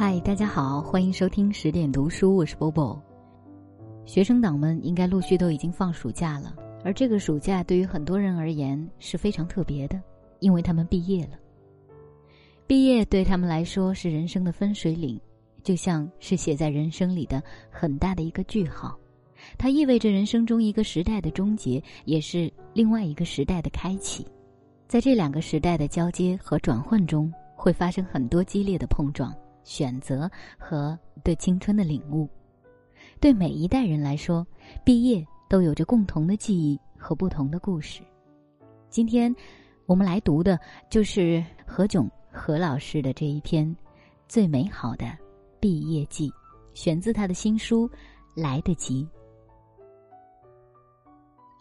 嗨，大家好，欢迎收听十点读书，我是 Bobo。学生党们应该陆续都已经放暑假了，而这个暑假对于很多人而言是非常特别的，因为他们毕业了。毕业对他们来说是人生的分水岭，就像是写在人生里的很大的一个句号，它意味着人生中一个时代的终结，也是另外一个时代的开启。在这两个时代的交接和转换中，会发生很多激烈的碰撞、选择和对青春的领悟。对每一代人来说，毕业都有着共同的记忆和不同的故事。今天，我们来读的就是何炅何老师的这一篇《最美好的毕业季》，选自他的新书《来得及》。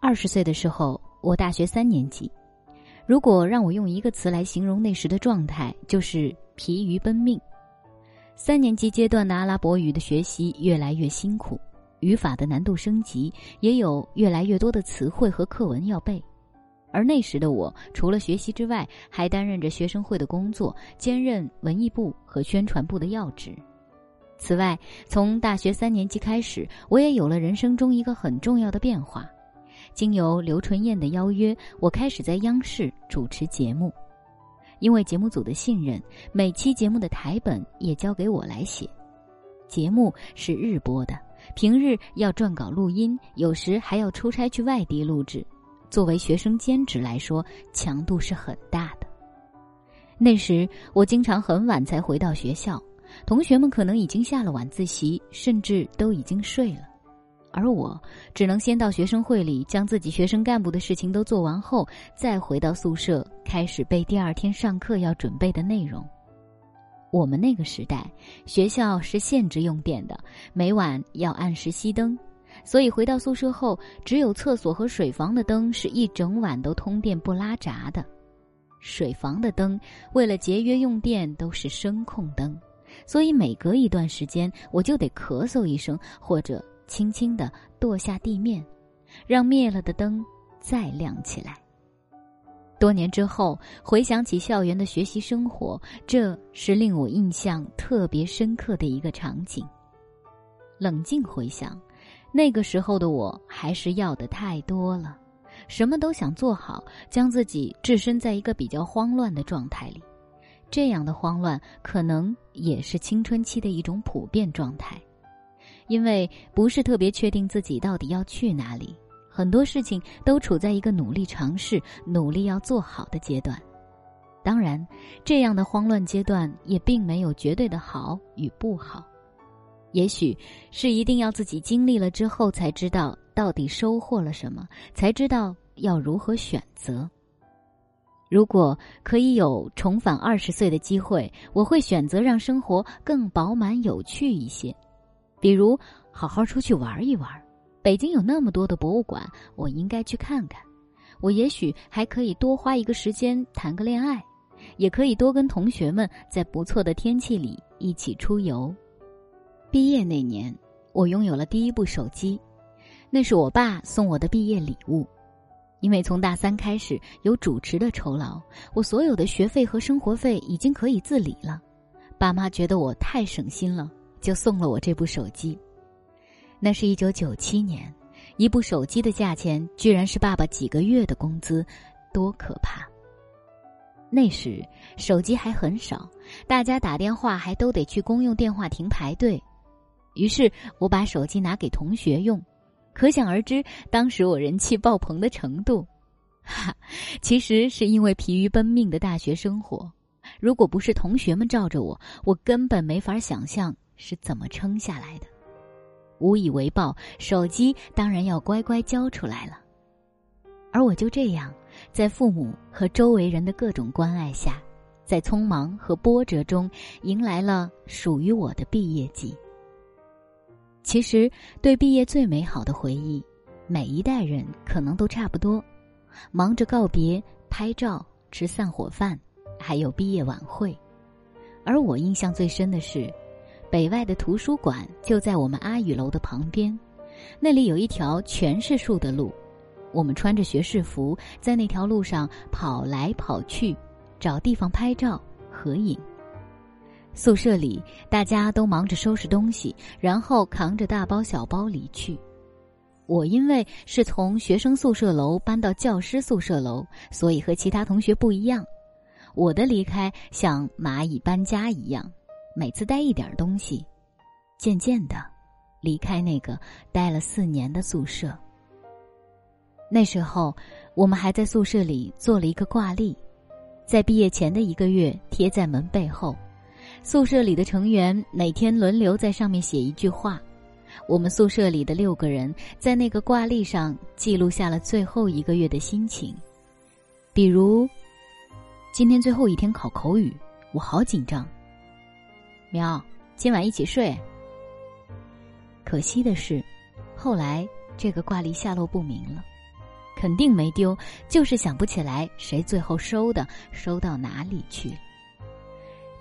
二十岁的时候，我大学三年级。如果让我用一个词来形容那时的状态，就是疲于奔命。三年级阶段的阿拉伯语的学习越来越辛苦，语法的难度升级，也有越来越多的词汇和课文要背。而那时的我，除了学习之外，还担任着学生会的工作，兼任文艺部和宣传部的要职。此外，从大学三年级开始，我也有了人生中一个很重要的变化。经由刘纯燕的邀约，我开始在央视主持节目。因为节目组的信任，每期节目的台本也交给我来写。节目是日播的，平日要撰稿录音，有时还要出差去外地录制。作为学生兼职来说，强度是很大的。那时我经常很晚才回到学校，同学们可能已经下了晚自习，甚至都已经睡了。而我只能先到学生会里，将自己学生干部的事情都做完后，再回到宿舍开始背第二天上课要准备的内容。我们那个时代，学校是限制用电的，每晚要按时熄灯，所以回到宿舍后，只有厕所和水房的灯是一整晚都通电不拉闸的。水房的灯为了节约用电都是声控灯，所以每隔一段时间我就得咳嗽一声或者。轻轻的跺下地面，让灭了的灯再亮起来。多年之后，回想起校园的学习生活，这是令我印象特别深刻的一个场景。冷静回想，那个时候的我还是要的太多了，什么都想做好，将自己置身在一个比较慌乱的状态里。这样的慌乱，可能也是青春期的一种普遍状态。因为不是特别确定自己到底要去哪里，很多事情都处在一个努力尝试、努力要做好的阶段。当然，这样的慌乱阶段也并没有绝对的好与不好，也许是一定要自己经历了之后才知道到底收获了什么，才知道要如何选择。如果可以有重返二十岁的机会，我会选择让生活更饱满、有趣一些。比如，好好出去玩一玩。北京有那么多的博物馆，我应该去看看。我也许还可以多花一个时间谈个恋爱，也可以多跟同学们在不错的天气里一起出游。毕业那年，我拥有了第一部手机，那是我爸送我的毕业礼物。因为从大三开始有主持的酬劳，我所有的学费和生活费已经可以自理了。爸妈觉得我太省心了。就送了我这部手机，那是一九九七年，一部手机的价钱居然是爸爸几个月的工资，多可怕！那时手机还很少，大家打电话还都得去公用电话亭排队。于是我把手机拿给同学用，可想而知当时我人气爆棚的程度。哈，其实是因为疲于奔命的大学生活，如果不是同学们罩着我，我根本没法想象。是怎么撑下来的？无以为报，手机当然要乖乖交出来了。而我就这样，在父母和周围人的各种关爱下，在匆忙和波折中，迎来了属于我的毕业季。其实，对毕业最美好的回忆，每一代人可能都差不多：忙着告别、拍照、吃散伙饭，还有毕业晚会。而我印象最深的是。北外的图书馆就在我们阿语楼的旁边，那里有一条全是树的路，我们穿着学士服在那条路上跑来跑去，找地方拍照合影。宿舍里大家都忙着收拾东西，然后扛着大包小包离去。我因为是从学生宿舍楼搬到教师宿舍楼，所以和其他同学不一样。我的离开像蚂蚁搬家一样，每次带一点东西。渐渐的，离开那个待了四年的宿舍。那时候，我们还在宿舍里做了一个挂历，在毕业前的一个月贴在门背后。宿舍里的成员每天轮流在上面写一句话。我们宿舍里的六个人在那个挂历上记录下了最后一个月的心情，比如，今天最后一天考口语，我好紧张。喵，今晚一起睡。可惜的是，后来这个挂历下落不明了，肯定没丢，就是想不起来谁最后收的，收到哪里去。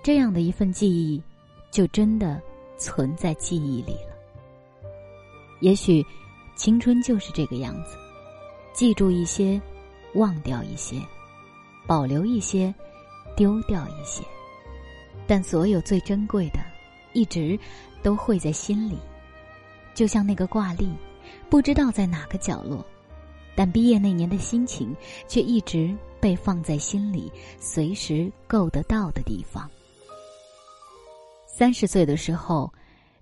这样的一份记忆，就真的存在记忆里了。也许，青春就是这个样子：记住一些，忘掉一些，保留一些，丢掉一些。但所有最珍贵的，一直都会在心里。就像那个挂历，不知道在哪个角落，但毕业那年的心情却一直被放在心里，随时够得到的地方。三十岁的时候，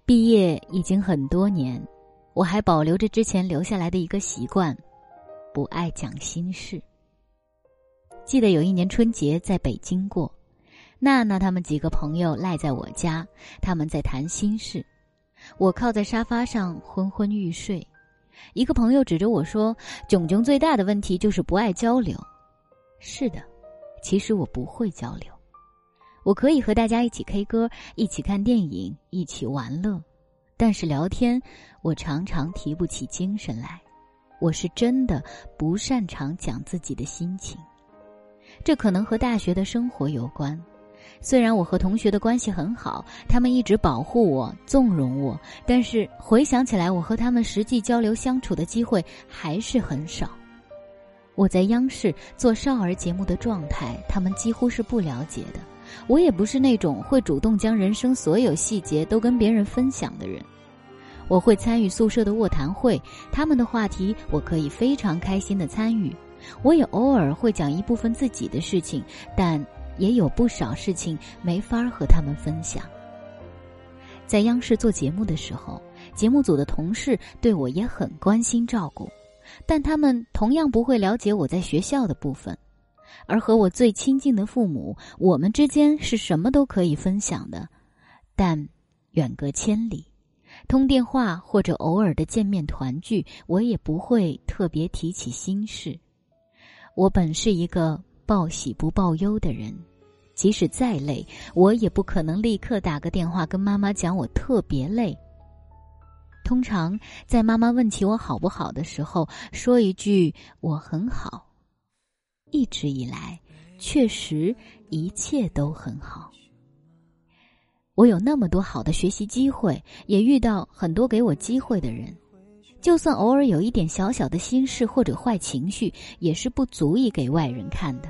毕业已经很多年。我还保留着之前留下来的一个习惯，不爱讲心事。记得有一年春节在北京过，娜娜他们几个朋友赖在我家，他们在谈心事。我靠在沙发上昏昏欲睡，一个朋友指着我说：“囧囧最大的问题就是不爱交流。”是的，其实我不会交流，我可以和大家一起 K 歌，一起看电影，一起玩乐。但是聊天，我常常提不起精神来。我是真的不擅长讲自己的心情，这可能和大学的生活有关。虽然我和同学的关系很好，他们一直保护我、纵容我，但是回想起来，我和他们实际交流相处的机会还是很少。我在央视做少儿节目的状态，他们几乎是不了解的。我也不是那种会主动将人生所有细节都跟别人分享的人。我会参与宿舍的卧谈会，他们的话题我可以非常开心的参与。我也偶尔会讲一部分自己的事情，但也有不少事情没法和他们分享。在央视做节目的时候，节目组的同事对我也很关心照顾，但他们同样不会了解我在学校的部分。而和我最亲近的父母，我们之间是什么都可以分享的，但远隔千里，通电话或者偶尔的见面团聚，我也不会特别提起心事。我本是一个报喜不报忧的人，即使再累，我也不可能立刻打个电话跟妈妈讲我特别累。通常在妈妈问起我好不好的时候，说一句我很好。一直以来，确实一切都很好。我有那么多好的学习机会，也遇到很多给我机会的人。就算偶尔有一点小小的心事或者坏情绪，也是不足以给外人看的。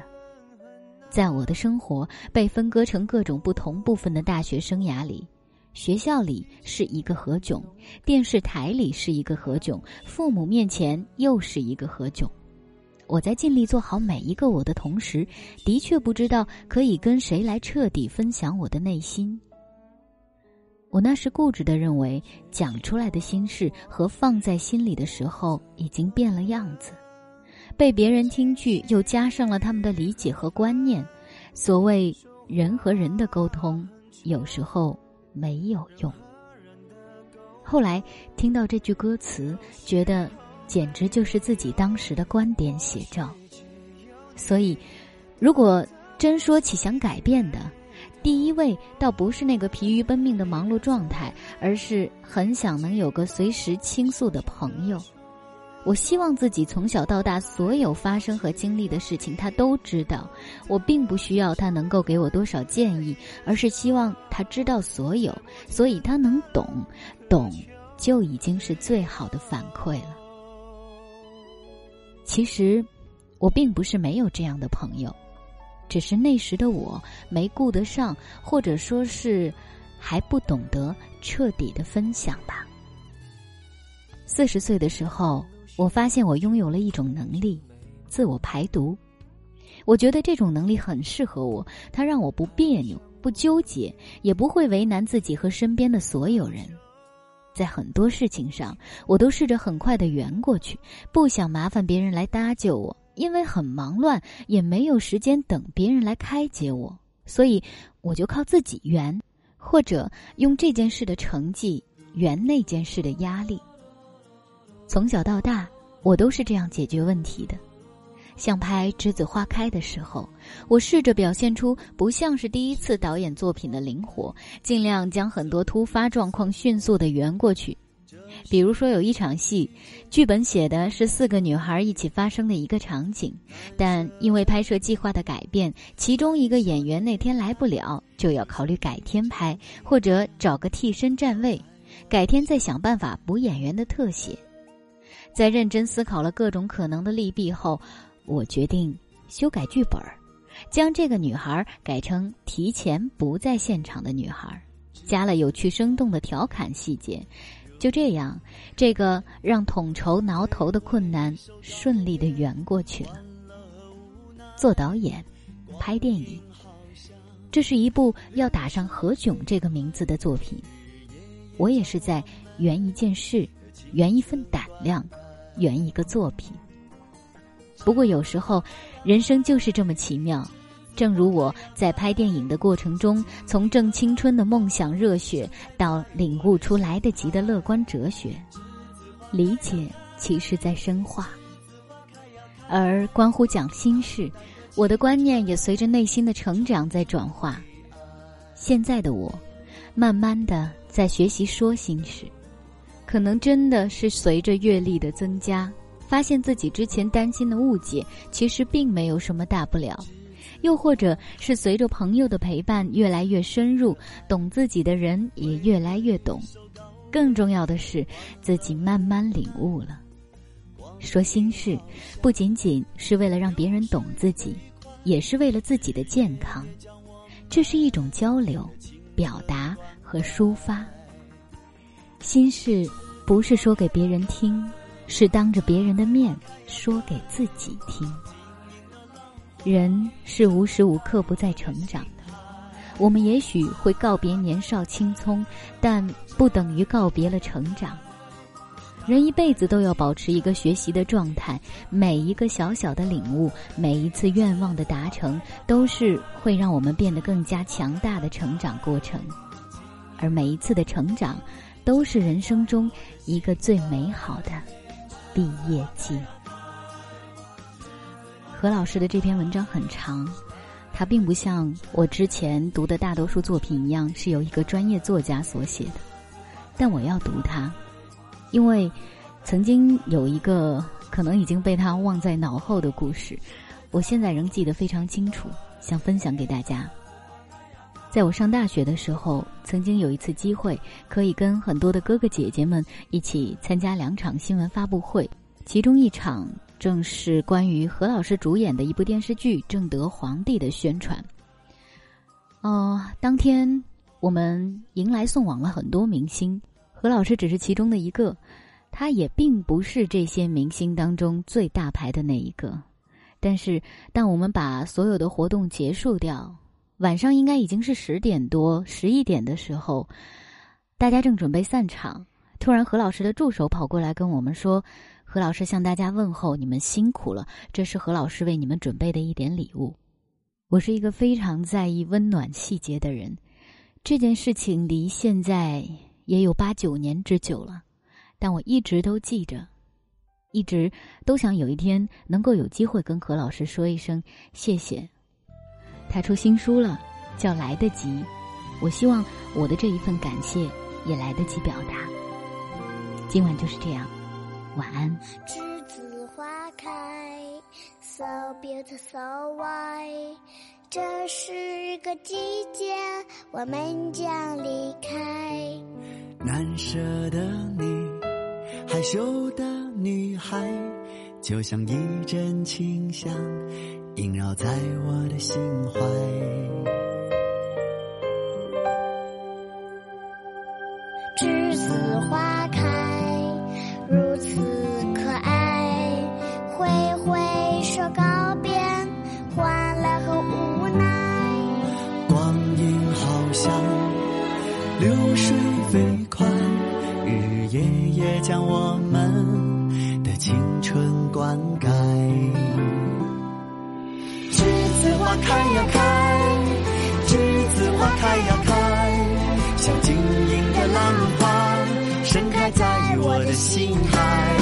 在我的生活被分割成各种不同部分的大学生涯里，学校里是一个何炅，电视台里是一个何炅，父母面前又是一个何炅。我在尽力做好每一个我的同时，的确不知道可以跟谁来彻底分享我的内心。我那时固执的认为，讲出来的心事和放在心里的时候已经变了样子，被别人听去又加上了他们的理解和观念。所谓人和人的沟通，有时候没有用。后来听到这句歌词，觉得。简直就是自己当时的观点写照，所以，如果真说起想改变的，第一位倒不是那个疲于奔命的忙碌状态，而是很想能有个随时倾诉的朋友。我希望自己从小到大所有发生和经历的事情，他都知道。我并不需要他能够给我多少建议，而是希望他知道所有，所以他能懂，懂就已经是最好的反馈了。其实，我并不是没有这样的朋友，只是那时的我没顾得上，或者说是还不懂得彻底的分享吧。四十岁的时候，我发现我拥有了一种能力——自我排毒。我觉得这种能力很适合我，它让我不别扭、不纠结，也不会为难自己和身边的所有人。在很多事情上，我都试着很快的圆过去，不想麻烦别人来搭救我，因为很忙乱，也没有时间等别人来开解我，所以我就靠自己圆，或者用这件事的成绩圆那件事的压力。从小到大，我都是这样解决问题的。像拍《栀子花开》的时候，我试着表现出不像是第一次导演作品的灵活，尽量将很多突发状况迅速的圆过去。比如说，有一场戏，剧本写的是四个女孩一起发生的一个场景，但因为拍摄计划的改变，其中一个演员那天来不了，就要考虑改天拍，或者找个替身站位，改天再想办法补演员的特写。在认真思考了各种可能的利弊后。我决定修改剧本将这个女孩改成提前不在现场的女孩，加了有趣生动的调侃细节。就这样，这个让统筹挠头的困难顺利的圆过去了。做导演，拍电影，这是一部要打上何炅这个名字的作品。我也是在圆一件事，圆一份胆量，圆一个作品。不过有时候，人生就是这么奇妙。正如我在拍电影的过程中，从正青春的梦想热血，到领悟出来得及的乐观哲学，理解其实在深化。而关乎讲心事，我的观念也随着内心的成长在转化。现在的我，慢慢的在学习说心事，可能真的是随着阅历的增加。发现自己之前担心的误解，其实并没有什么大不了；又或者是随着朋友的陪伴越来越深入，懂自己的人也越来越懂。更重要的是，自己慢慢领悟了。说心事，不仅仅是为了让别人懂自己，也是为了自己的健康。这是一种交流、表达和抒发。心事不是说给别人听。是当着别人的面说给自己听。人是无时无刻不在成长的，我们也许会告别年少青葱，但不等于告别了成长。人一辈子都要保持一个学习的状态，每一个小小的领悟，每一次愿望的达成，都是会让我们变得更加强大的成长过程。而每一次的成长，都是人生中一个最美好的。毕业季。何老师的这篇文章很长，它并不像我之前读的大多数作品一样是由一个专业作家所写的，但我要读它，因为曾经有一个可能已经被他忘在脑后的故事，我现在仍记得非常清楚，想分享给大家。在我上大学的时候，曾经有一次机会，可以跟很多的哥哥姐姐们一起参加两场新闻发布会。其中一场正是关于何老师主演的一部电视剧《正德皇帝》的宣传。哦，当天我们迎来送往了很多明星，何老师只是其中的一个，他也并不是这些明星当中最大牌的那一个。但是，当我们把所有的活动结束掉。晚上应该已经是十点多、十一点的时候，大家正准备散场，突然何老师的助手跑过来跟我们说：“何老师向大家问候，你们辛苦了，这是何老师为你们准备的一点礼物。”我是一个非常在意温暖细节的人，这件事情离现在也有八九年之久了，但我一直都记着，一直都想有一天能够有机会跟何老师说一声谢谢。他出新书了，叫《来得及》，我希望我的这一份感谢也来得及表达。今晚就是这样，晚安。栀子花开，so beautiful so white。这是个季节，我们将离开。难舍的你，害羞的女孩，就像一阵清香。萦绕在我的心怀。栀子花开心海。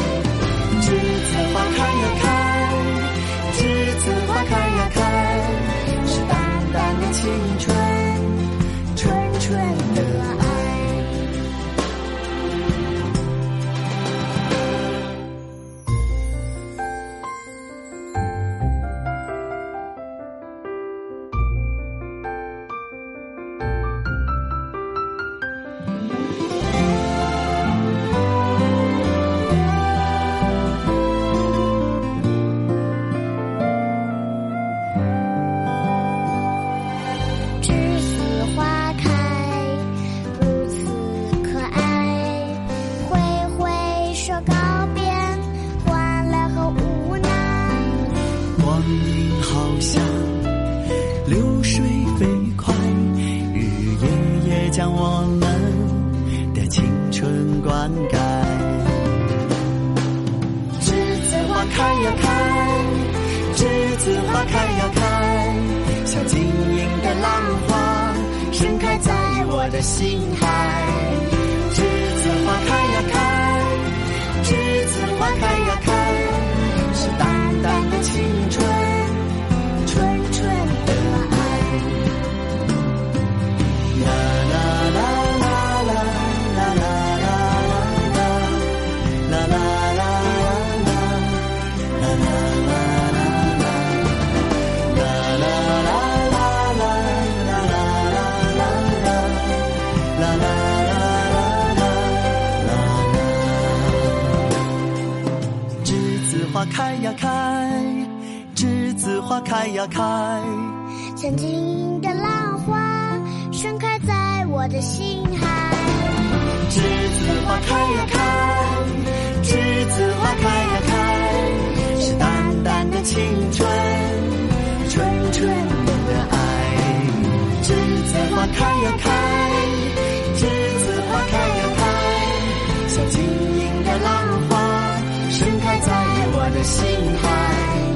心海。花开呀开，栀子花开呀开，曾经的浪花盛开在我的心海。栀子花开呀开，栀子花开呀开，是淡淡的青春，纯纯的爱。栀子花开呀开。的心海。